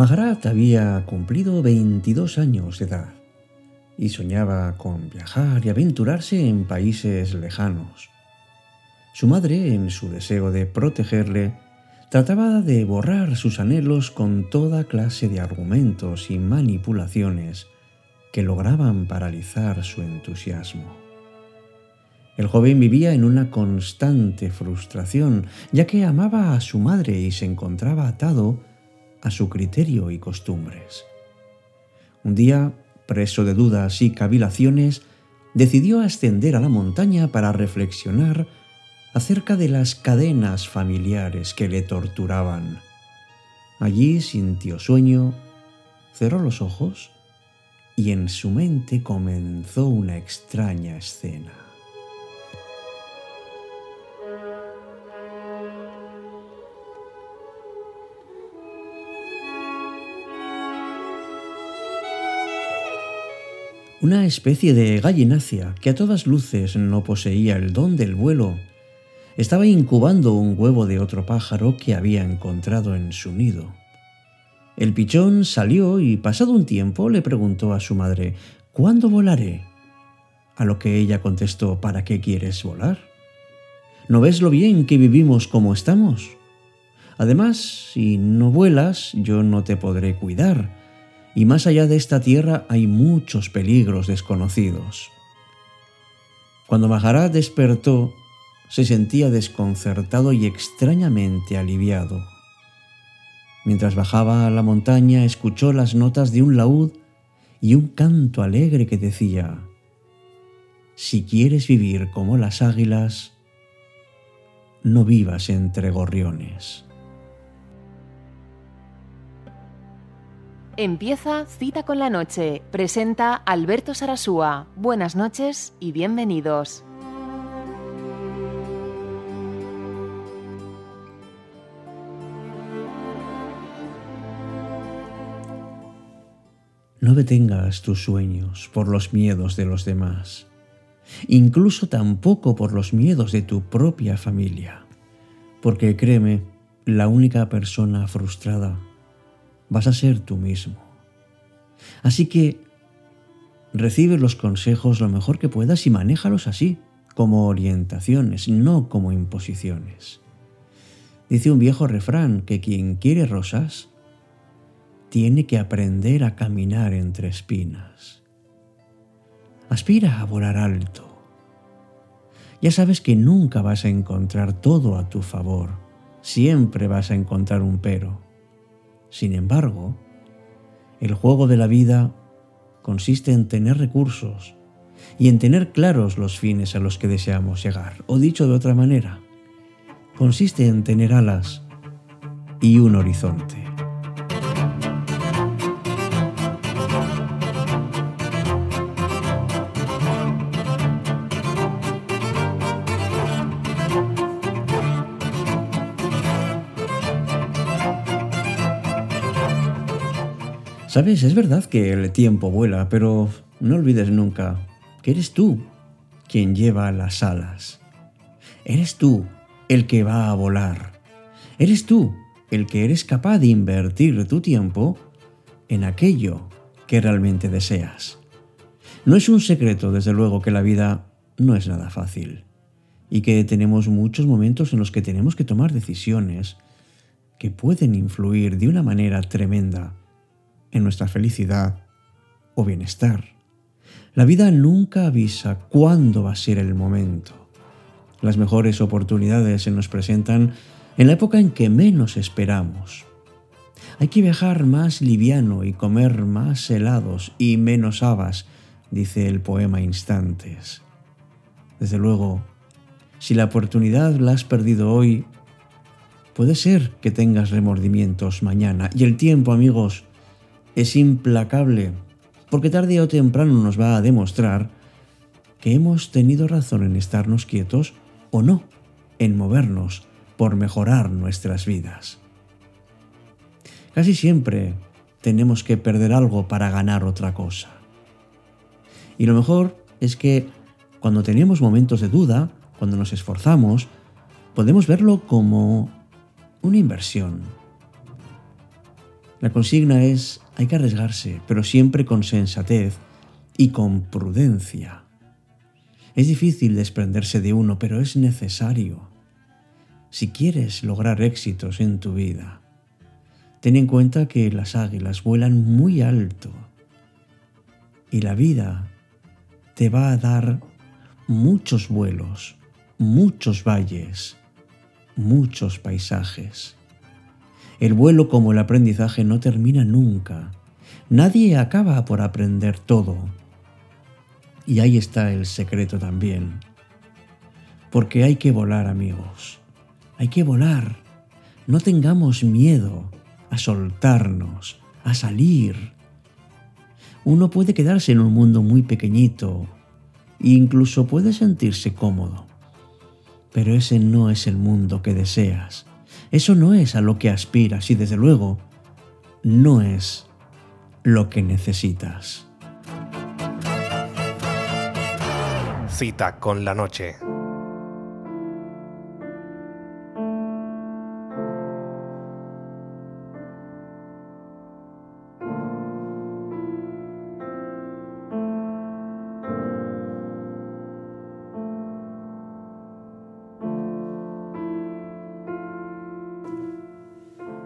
Magarat había cumplido 22 años de edad y soñaba con viajar y aventurarse en países lejanos. Su madre, en su deseo de protegerle, trataba de borrar sus anhelos con toda clase de argumentos y manipulaciones que lograban paralizar su entusiasmo. El joven vivía en una constante frustración, ya que amaba a su madre y se encontraba atado a su criterio y costumbres. Un día preso de dudas y cavilaciones, decidió ascender a la montaña para reflexionar acerca de las cadenas familiares que le torturaban. Allí sintió sueño, cerró los ojos y en su mente comenzó una extraña escena. Una especie de gallinácea que a todas luces no poseía el don del vuelo, estaba incubando un huevo de otro pájaro que había encontrado en su nido. El pichón salió y pasado un tiempo le preguntó a su madre, ¿Cuándo volaré? A lo que ella contestó, ¿para qué quieres volar? ¿No ves lo bien que vivimos como estamos? Además, si no vuelas, yo no te podré cuidar y más allá de esta tierra hay muchos peligros desconocidos. Cuando Maharat despertó, se sentía desconcertado y extrañamente aliviado. Mientras bajaba a la montaña, escuchó las notas de un laúd y un canto alegre que decía, Si quieres vivir como las águilas, no vivas entre gorriones. Empieza Cita con la Noche. Presenta Alberto Sarasúa. Buenas noches y bienvenidos. No detengas tus sueños por los miedos de los demás, incluso tampoco por los miedos de tu propia familia, porque créeme, la única persona frustrada vas a ser tú mismo. Así que recibe los consejos lo mejor que puedas y manéjalos así, como orientaciones, no como imposiciones. Dice un viejo refrán que quien quiere rosas tiene que aprender a caminar entre espinas. Aspira a volar alto. Ya sabes que nunca vas a encontrar todo a tu favor, siempre vas a encontrar un pero. Sin embargo, el juego de la vida consiste en tener recursos y en tener claros los fines a los que deseamos llegar. O dicho de otra manera, consiste en tener alas y un horizonte. Sabes, es verdad que el tiempo vuela, pero no olvides nunca que eres tú quien lleva las alas. Eres tú el que va a volar. Eres tú el que eres capaz de invertir tu tiempo en aquello que realmente deseas. No es un secreto, desde luego, que la vida no es nada fácil y que tenemos muchos momentos en los que tenemos que tomar decisiones que pueden influir de una manera tremenda en nuestra felicidad o bienestar. La vida nunca avisa cuándo va a ser el momento. Las mejores oportunidades se nos presentan en la época en que menos esperamos. Hay que viajar más liviano y comer más helados y menos habas, dice el poema Instantes. Desde luego, si la oportunidad la has perdido hoy, puede ser que tengas remordimientos mañana. Y el tiempo, amigos, es implacable, porque tarde o temprano nos va a demostrar que hemos tenido razón en estarnos quietos o no, en movernos por mejorar nuestras vidas. Casi siempre tenemos que perder algo para ganar otra cosa. Y lo mejor es que cuando tenemos momentos de duda, cuando nos esforzamos, podemos verlo como una inversión, La consigna es, hay que arriesgarse, pero siempre con sensatez y con prudencia. Es difícil desprenderse de uno, pero es necesario. Si quieres lograr éxitos en tu vida, ten en cuenta que las águilas vuelan muy alto y la vida te va a dar muchos vuelos, muchos valles, muchos paisajes. El vuelo como el aprendizaje no termina nunca. Nadie acaba por aprender todo. Y ahí está el secreto también. Porque hay que volar, amigos. Hay que volar. No tengamos miedo a soltarnos, a salir. Uno puede quedarse en un mundo muy pequeñito e incluso puede sentirse cómodo. Pero ese no es el mundo que deseas. Eso no es a lo que aspiras y desde luego no es lo que necesitas. Cita con la noche.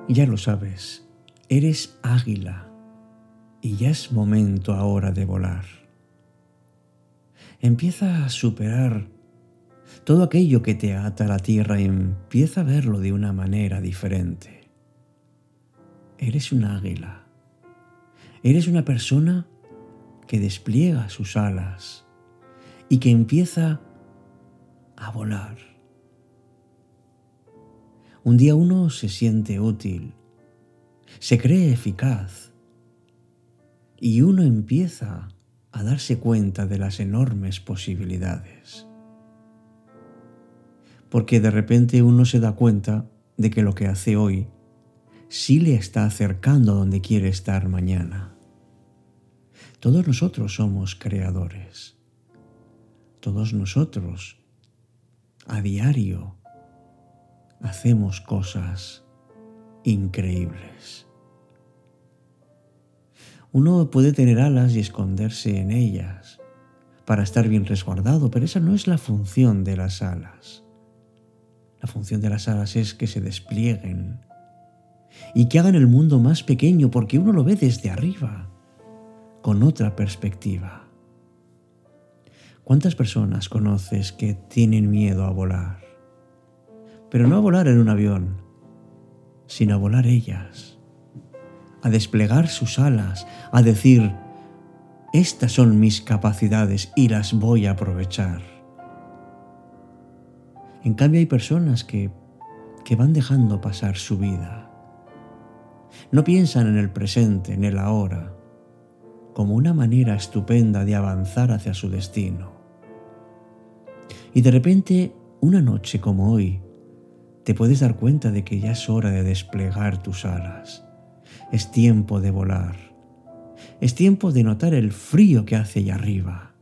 Ya lo sabes, eres águila y ya es momento ahora de volar. Empieza a superar todo aquello que te ata a la tierra y empieza a verlo de una manera diferente. Eres un águila. Eres una persona que despliega sus alas y que empieza a volar. Un día uno se siente útil, se cree eficaz y uno empieza a darse cuenta de las enormes posibilidades. Porque de repente uno se da cuenta de que lo que hace hoy sí le está acercando a donde quiere estar mañana. Todos nosotros somos creadores. Todos nosotros, a diario, hacemos cosas increíbles. Uno puede tener alas y esconderse en ellas para estar bien resguardado, pero esa no es la función de las alas. La función de las alas es que se desplieguen y que hagan el mundo más pequeño porque uno lo ve desde arriba, con otra perspectiva. ¿Cuántas personas conoces que tienen miedo a volar? Pero no a volar en un avión, sino a volar ellas, a desplegar sus alas, a decir, estas son mis capacidades y las voy a aprovechar. En cambio hay personas que, que van dejando pasar su vida. No piensan en el presente, en el ahora, como una manera estupenda de avanzar hacia su destino. Y de repente, una noche como hoy, te puedes dar cuenta de que ya es hora de desplegar tus alas. Es tiempo de volar. Es tiempo de notar el frío que hace allá arriba.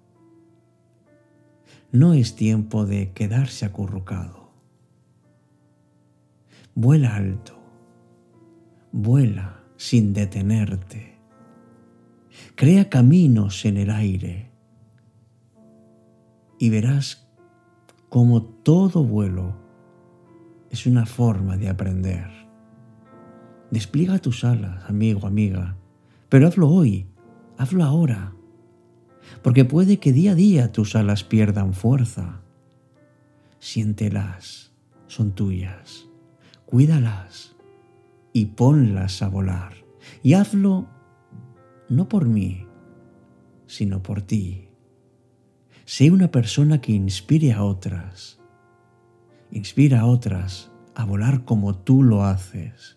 No es tiempo de quedarse acurrucado. Vuela alto. Vuela sin detenerte. Crea caminos en el aire. Y verás cómo todo vuelo es una forma de aprender. Despliega tus alas, amigo, amiga, pero hazlo hoy, hazlo ahora, porque puede que día a día tus alas pierdan fuerza. Siéntelas, son tuyas, cuídalas y ponlas a volar. Y hazlo no por mí, sino por ti. Sé una persona que inspire a otras Inspira a otras a volar como tú lo haces.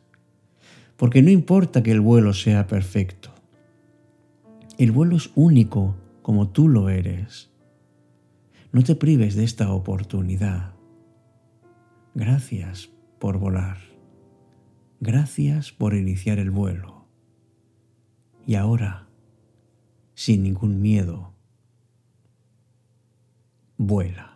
Porque no importa que el vuelo sea perfecto. El vuelo es único como tú lo eres. No te prives de esta oportunidad. Gracias por volar. Gracias por iniciar el vuelo. Y ahora, sin ningún miedo, vuela.